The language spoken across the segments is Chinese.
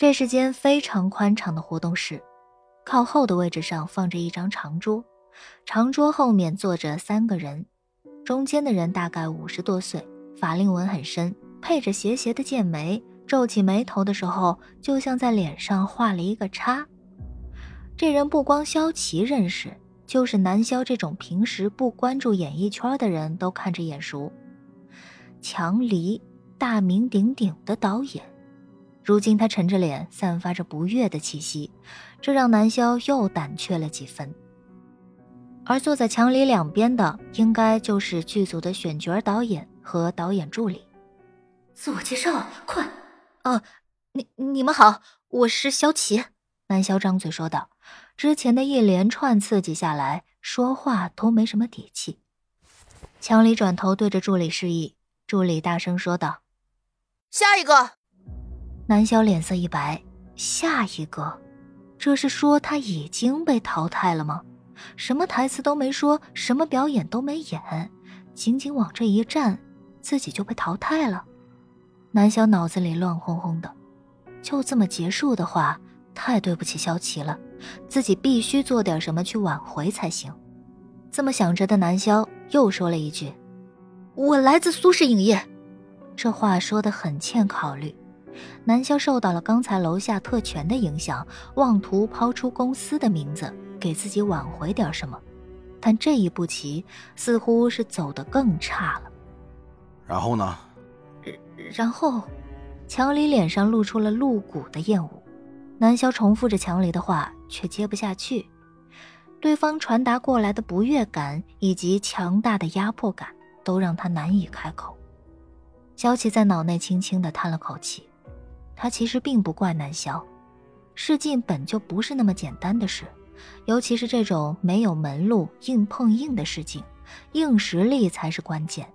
这是间非常宽敞的活动室，靠后的位置上放着一张长桌，长桌后面坐着三个人，中间的人大概五十多岁，法令纹很深，配着斜斜的剑眉，皱起眉头的时候，就像在脸上画了一个叉。这人不光萧琪认识，就是南萧这种平时不关注演艺圈的人都看着眼熟。强离，大名鼎鼎的导演。如今他沉着脸，散发着不悦的气息，这让南萧又胆怯了几分。而坐在墙里两边的，应该就是剧组的选角导演和导演助理。自我介绍，快！哦，你你们好，我是萧琪。南萧张嘴说道，之前的一连串刺激下来，说话都没什么底气。强里转头对着助理示意，助理大声说道：“下一个。”南萧脸色一白，下一个，这是说他已经被淘汰了吗？什么台词都没说，什么表演都没演，仅仅往这一站，自己就被淘汰了。南萧脑子里乱哄哄的，就这么结束的话，太对不起萧琪了，自己必须做点什么去挽回才行。这么想着的南萧又说了一句：“我来自苏氏影业。”这话说的很欠考虑。南萧受到了刚才楼下特权的影响，妄图抛出公司的名字，给自己挽回点什么，但这一步棋似乎是走得更差了。然后呢？然后，强离脸上露出了露骨的厌恶。南萧重复着强离的话，却接不下去。对方传达过来的不悦感以及强大的压迫感，都让他难以开口。萧琪在脑内轻轻地叹了口气。他其实并不怪南萧，试镜本就不是那么简单的事，尤其是这种没有门路、硬碰硬的试镜，硬实力才是关键。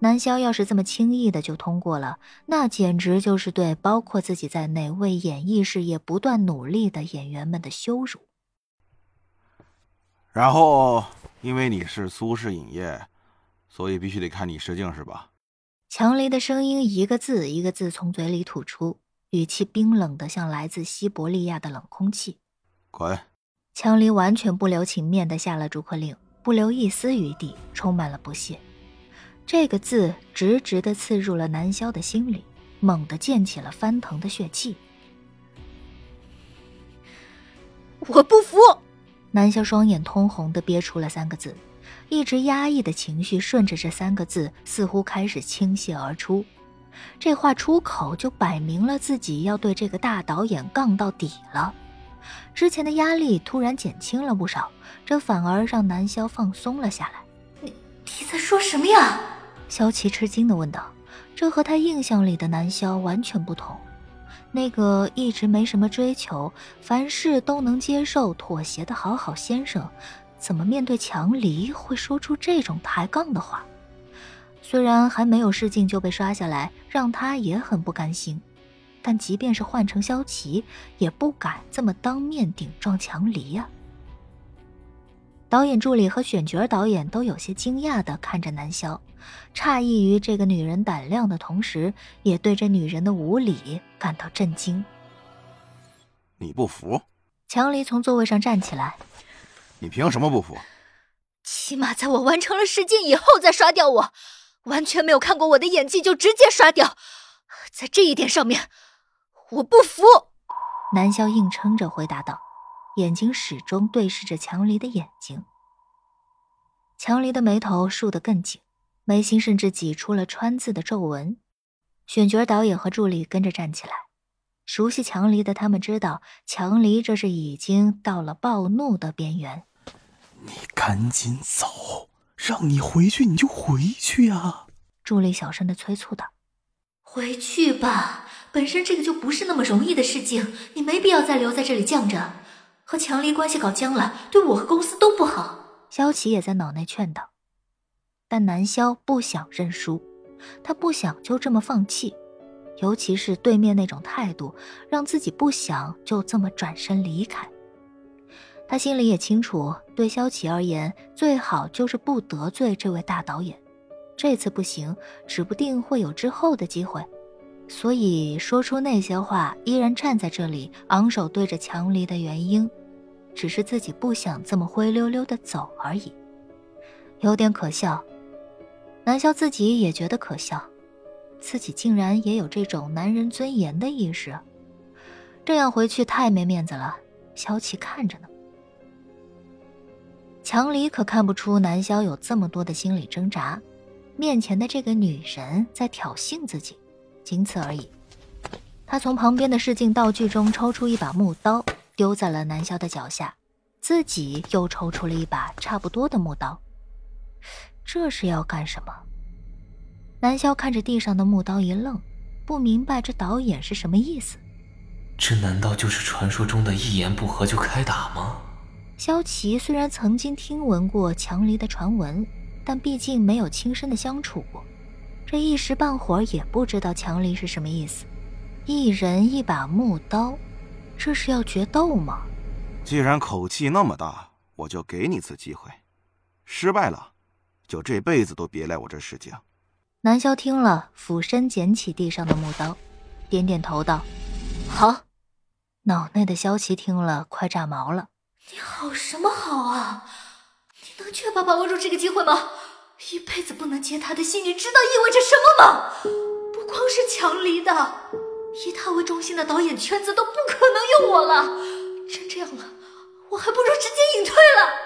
南萧要是这么轻易的就通过了，那简直就是对包括自己在内为演艺事业不断努力的演员们的羞辱。然后，因为你是苏氏影业，所以必须得看你试镜，是吧？强离的声音一个字一个字从嘴里吐出，语气冰冷的像来自西伯利亚的冷空气。滚！强离完全不留情面的下了逐客令，不留一丝余地，充满了不屑。这个字直直的刺入了南萧的心里，猛地溅起了翻腾的血气。我不服！南萧双眼通红的憋出了三个字。一直压抑的情绪顺着这三个字，似乎开始倾泻而出。这话出口就摆明了自己要对这个大导演杠到底了。之前的压力突然减轻了不少，这反而让南萧放松了下来。你你在说什么呀？萧琪吃惊地问道。这和他印象里的南萧完全不同。那个一直没什么追求，凡事都能接受、妥协的好好先生。怎么面对强离会说出这种抬杠的话？虽然还没有试镜就被刷下来，让他也很不甘心，但即便是换成萧琪，也不敢这么当面顶撞强离呀。导演助理和选角导演都有些惊讶的看着南萧，诧异于这个女人胆量的同时，也对这女人的无礼感到震惊。你不服？强离从座位上站起来。你凭什么不服？起码在我完成了试镜以后再刷掉我，完全没有看过我的演技就直接刷掉，在这一点上面，我不服。南萧硬撑着回答道，眼睛始终对视着强离的眼睛。强离的眉头竖得更紧，眉心甚至挤出了川字的皱纹。选角导演和助理跟着站起来。熟悉强离的他们知道，强离这是已经到了暴怒的边缘。你赶紧走，让你回去你就回去呀！助理小声的催促道：“回去吧，本身这个就不是那么容易的事情，你没必要再留在这里犟着，和强离关系搞僵了，对我和公司都不好。”萧琪也在脑内劝道，但南萧不想认输，他不想就这么放弃。尤其是对面那种态度，让自己不想就这么转身离开。他心里也清楚，对萧琪而言，最好就是不得罪这位大导演。这次不行，指不定会有之后的机会。所以说出那些话，依然站在这里昂首对着墙离的原因，只是自己不想这么灰溜溜的走而已，有点可笑。南萧自己也觉得可笑，自己竟然也有这种男人尊严的意识，这样回去太没面子了。萧琪看着呢，强离可看不出南萧有这么多的心理挣扎，面前的这个女人在挑衅自己。仅此而已。他从旁边的试镜道具中抽出一把木刀，丢在了南萧的脚下，自己又抽出了一把差不多的木刀。这是要干什么？南萧看着地上的木刀一愣，不明白这导演是什么意思。这难道就是传说中的一言不合就开打吗？萧琪虽然曾经听闻过强离的传闻，但毕竟没有亲身的相处过。这一时半会儿也不知道强离是什么意思，一人一把木刀，这是要决斗吗？既然口气那么大，我就给你次机会，失败了，就这辈子都别来我这试镜。南萧听了，俯身捡起地上的木刀，点点头道：“好。”脑内的萧琪听了，快炸毛了：“你好什么好啊？你能确保把握住这个机会吗？”一辈子不能接他的戏，你知道意味着什么吗？不光是强离的，以他为中心的导演圈子都不可能用我了。真这样了，我还不如直接隐退了。